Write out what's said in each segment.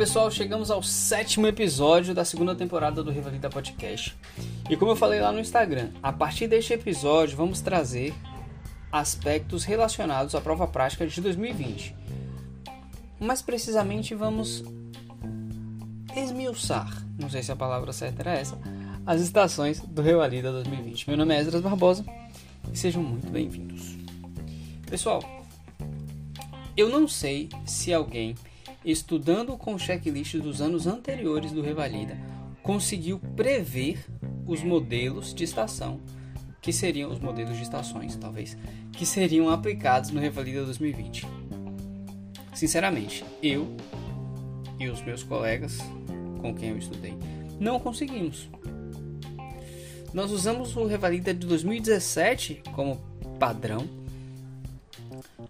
pessoal, chegamos ao sétimo episódio da segunda temporada do Rivalida Podcast. E como eu falei lá no Instagram, a partir deste episódio vamos trazer aspectos relacionados à prova prática de 2020. Mais precisamente, vamos esmiuçar, não sei se a palavra certa era essa, as estações do Rivalida 2020. Meu nome é Esdras Barbosa e sejam muito bem-vindos. Pessoal, eu não sei se alguém estudando com o checklist dos anos anteriores do Revalida, conseguiu prever os modelos de estação, que seriam os modelos de estações, talvez, que seriam aplicados no Revalida 2020. Sinceramente, eu e os meus colegas com quem eu estudei não conseguimos. Nós usamos o Revalida de 2017 como padrão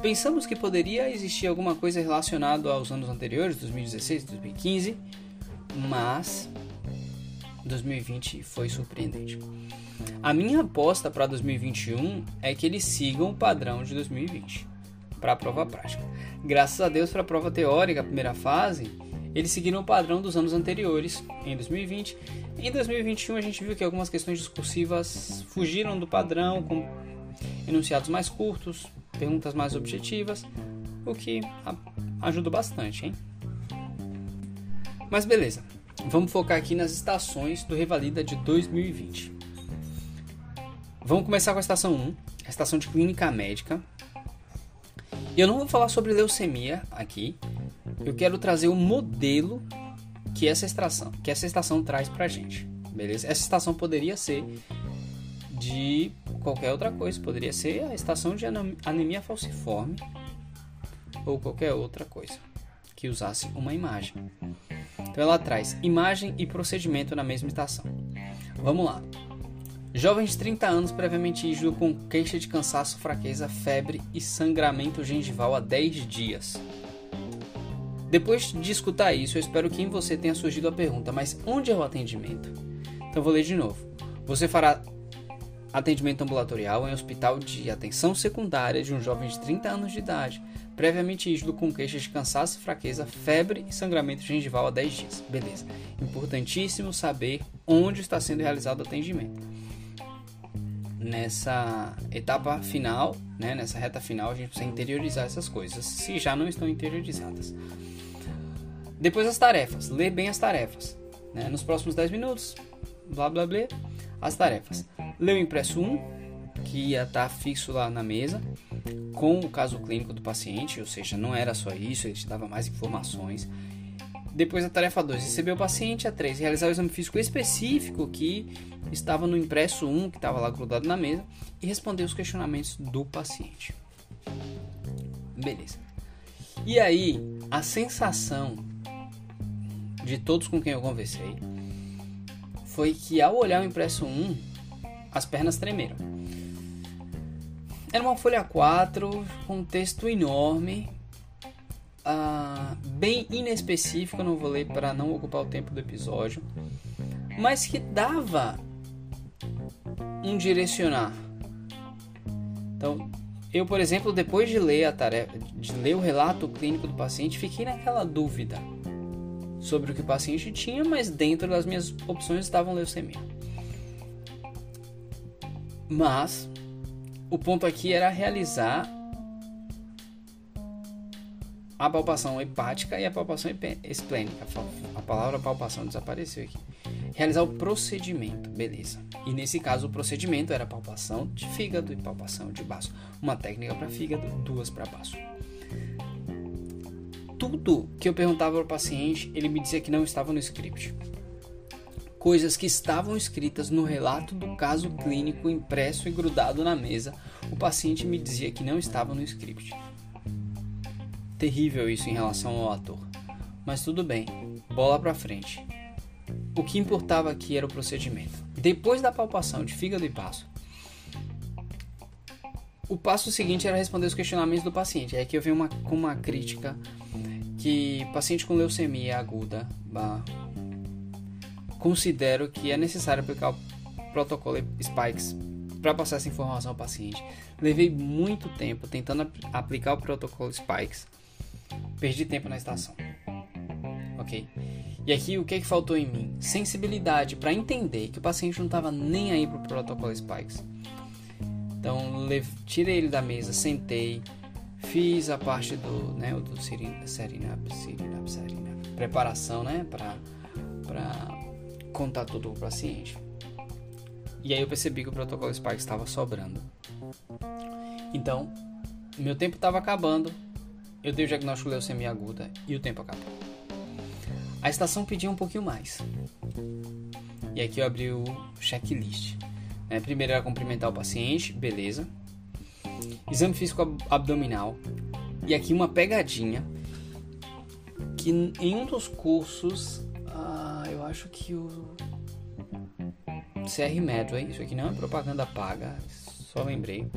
Pensamos que poderia existir alguma coisa relacionada aos anos anteriores, 2016, 2015, mas 2020 foi surpreendente. A minha aposta para 2021 é que eles sigam o padrão de 2020 para a prova prática. Graças a Deus, para a prova teórica, a primeira fase, eles seguiram o padrão dos anos anteriores, em 2020. Em 2021, a gente viu que algumas questões discursivas fugiram do padrão, com enunciados mais curtos, perguntas mais objetivas, o que ajuda bastante, hein? Mas beleza, vamos focar aqui nas estações do Revalida de 2020. Vamos começar com a estação 1, a estação de clínica médica. Eu não vou falar sobre leucemia aqui, eu quero trazer o modelo que essa estação, que essa estação traz pra gente, beleza? Essa estação poderia ser de qualquer outra coisa. Poderia ser a estação de anemia falciforme ou qualquer outra coisa que usasse uma imagem. Então ela traz imagem e procedimento na mesma estação. Vamos lá. Jovem de 30 anos previamente ígido com queixa de cansaço, fraqueza, febre e sangramento gengival há 10 dias. Depois de escutar isso, eu espero que em você tenha surgido a pergunta: mas onde é o atendimento? Então vou ler de novo. Você fará Atendimento ambulatorial em hospital de atenção secundária de um jovem de 30 anos de idade, previamente ígido com queixas de cansaço, fraqueza, febre e sangramento gengival há 10 dias. Beleza. Importantíssimo saber onde está sendo realizado o atendimento. Nessa etapa final, né, nessa reta final, a gente precisa interiorizar essas coisas, se já não estão interiorizadas. Depois as tarefas. Ler bem as tarefas. Né? Nos próximos 10 minutos, blá blá blá, as tarefas Leu o impresso 1, que ia estar fixo lá na mesa, com o caso clínico do paciente, ou seja, não era só isso, ele te dava mais informações. Depois a tarefa 2, receber o paciente. A 3, realizar o exame físico específico que estava no impresso 1, que estava lá grudado na mesa, e responder os questionamentos do paciente. Beleza. E aí, a sensação de todos com quem eu conversei foi que ao olhar o impresso 1, as pernas tremeram. Era uma folha 4 com um texto enorme, uh, bem inespecífico, não vou ler para não ocupar o tempo do episódio, mas que dava um direcionar. Então, eu, por exemplo, depois de ler a tarefa, de ler o relato clínico do paciente, fiquei naquela dúvida sobre o que o paciente tinha, mas dentro das minhas opções estavam leucemia. Mas o ponto aqui era realizar a palpação hepática e a palpação esplênica. A palavra palpação desapareceu aqui. Realizar o procedimento, beleza. E nesse caso o procedimento era palpação de fígado e palpação de baço. Uma técnica para fígado, duas para baço. Tudo que eu perguntava para o paciente, ele me dizia que não estava no script coisas que estavam escritas no relato do caso clínico impresso e grudado na mesa, o paciente me dizia que não estava no script. Terrível isso em relação ao ator. Mas tudo bem, bola pra frente. O que importava aqui era o procedimento. Depois da palpação de fígado e baço, o passo seguinte era responder os questionamentos do paciente. É que eu venho uma, com uma crítica que paciente com leucemia aguda, considero que é necessário aplicar o protocolo Spikes para passar essa informação ao paciente. Levei muito tempo tentando ap aplicar o protocolo Spikes. Perdi tempo na estação. Ok? E aqui o que, é que faltou em mim? Sensibilidade para entender que o paciente não estava nem aí pro protocolo Spikes. Então tirei ele da mesa, sentei, fiz a parte do, né, do Serenap, Serenap, Serenap, preparação, né, para para contar tudo pro paciente. E aí eu percebi que o protocolo Spikes estava sobrando. Então, meu tempo estava acabando, eu dei o diagnóstico de leucemia aguda e o tempo acabou. A estação pedia um pouquinho mais. E aqui eu abri o checklist. É, primeiro era cumprimentar o paciente, beleza. Exame físico abdominal. E aqui uma pegadinha. Que em um dos cursos, ah, eu acho que o CR Medway, isso aqui não é propaganda paga, só lembrei.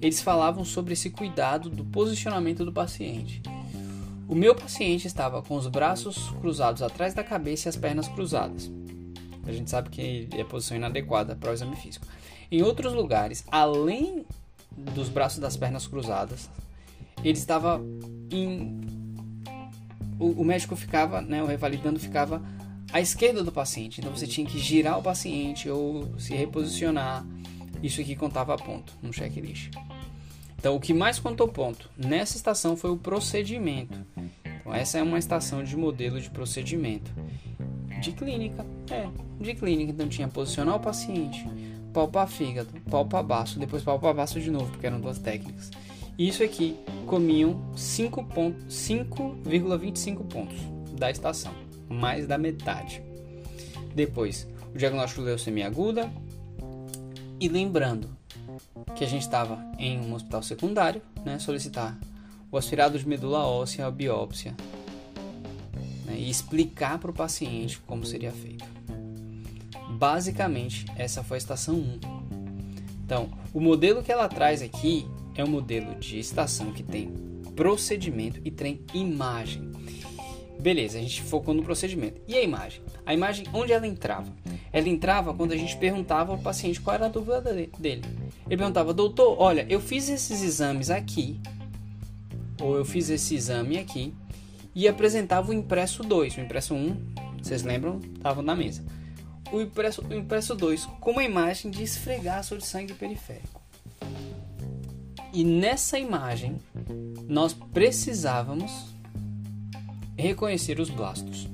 Eles falavam sobre esse cuidado do posicionamento do paciente. O meu paciente estava com os braços cruzados atrás da cabeça e as pernas cruzadas. A gente sabe que é posição inadequada para o exame físico. Em outros lugares, além dos braços das pernas cruzadas, ele estava em. O, o médico ficava, né, o revalidando ficava à esquerda do paciente. Então você tinha que girar o paciente ou se reposicionar. Isso aqui contava ponto no checklist. Então, o que mais contou ponto nessa estação foi o procedimento. Então, essa é uma estação de modelo de procedimento. De clínica, é, de clínica. Então, tinha posicionar o paciente, palpar fígado, palpar baço, depois palpar baço de novo, porque eram duas técnicas. Isso aqui comiam 5,25 pontos da estação, mais da metade. Depois, o diagnóstico de leucemia aguda. E lembrando, que a gente estava em um hospital secundário, né, solicitar o aspirado de medula óssea, a biópsia, né, e explicar para o paciente como seria feito. Basicamente, essa foi a estação 1. Então, o modelo que ela traz aqui é um modelo de estação que tem procedimento e tem imagem. Beleza, a gente focou no procedimento. E a imagem? A imagem, onde ela entrava? Ela entrava quando a gente perguntava ao paciente qual era a dúvida dele. Ele perguntava, doutor, olha, eu fiz esses exames aqui, ou eu fiz esse exame aqui, e apresentava o impresso 2. O impresso 1, um, vocês lembram? Estava na mesa. O impresso, o impresso 2 com uma imagem de esfregaço de sangue periférico. E nessa imagem, nós precisávamos reconhecer os blastos.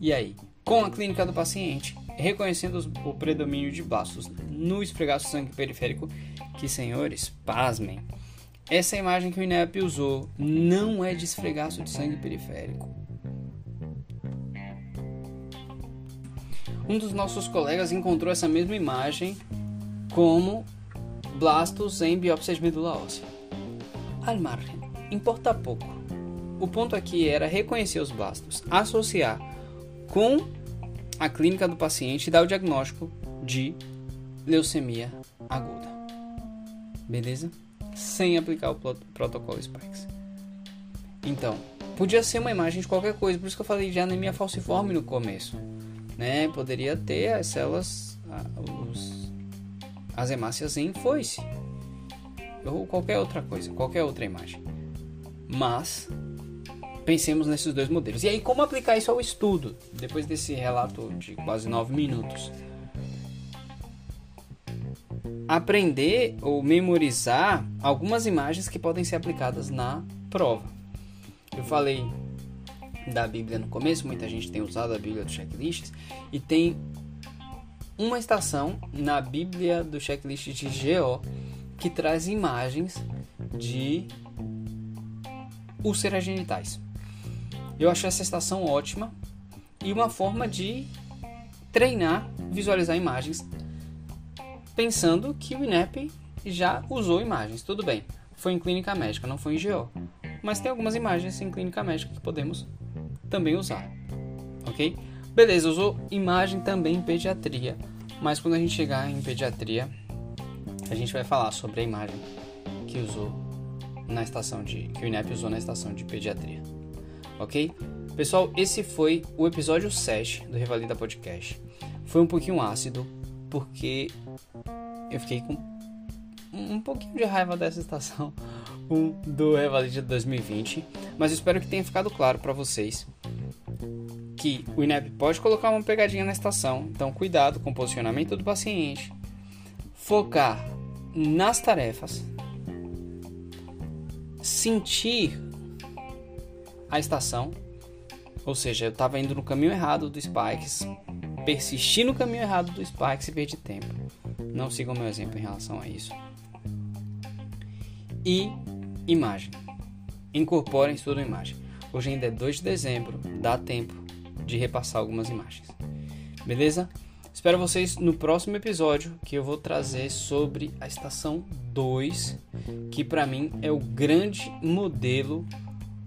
E aí, com a clínica do paciente, reconhecendo o predomínio de blastos no esfregaço sangue periférico, que senhores, pasmem, essa imagem que o INEP usou não é de esfregaço de sangue periférico. Um dos nossos colegas encontrou essa mesma imagem como blastos em biópsia de medula óssea. Al margem, importa pouco. O ponto aqui era reconhecer os blastos, associar com a clínica do paciente e dar o diagnóstico de leucemia aguda. Beleza? Sem aplicar o protocolo Spikes. Então, podia ser uma imagem de qualquer coisa, por isso que eu falei de anemia falciforme no começo. Né? Poderia ter as células, as hemácias em foice. Ou qualquer outra coisa, qualquer outra imagem. Mas pensemos nesses dois modelos. E aí, como aplicar isso ao estudo? Depois desse relato de quase nove minutos. Aprender ou memorizar algumas imagens que podem ser aplicadas na prova. Eu falei da Bíblia no começo, muita gente tem usado a Bíblia do checklist e tem uma estação na Bíblia do checklist de GO que traz imagens de úlceras genitais. Eu achei essa estação ótima e uma forma de treinar, visualizar imagens, pensando que o INEP já usou imagens. Tudo bem, foi em clínica médica, não foi em GO. Mas tem algumas imagens em clínica médica que podemos também usar. Ok? Beleza, usou imagem também em pediatria. Mas quando a gente chegar em pediatria, a gente vai falar sobre a imagem que usou na estação de. que o INEP usou na estação de pediatria ok? Pessoal, esse foi o episódio 7 do Revalida Podcast. Foi um pouquinho ácido, porque eu fiquei com um pouquinho de raiva dessa estação do Revalida 2020, mas espero que tenha ficado claro para vocês que o INEP pode colocar uma pegadinha na estação, então cuidado com o posicionamento do paciente, focar nas tarefas, sentir a estação, ou seja, eu estava indo no caminho errado do Spikes, persistir no caminho errado do Spikes e perder tempo. Não sigam meu exemplo em relação a isso. E imagem. Incorporem estudo imagem. Hoje ainda é 2 de dezembro, dá tempo de repassar algumas imagens. Beleza? Espero vocês no próximo episódio que eu vou trazer sobre a estação 2, que para mim é o grande modelo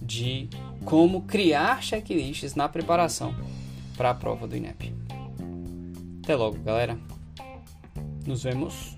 de como criar checklists na preparação para a prova do INEP. Até logo, galera. Nos vemos.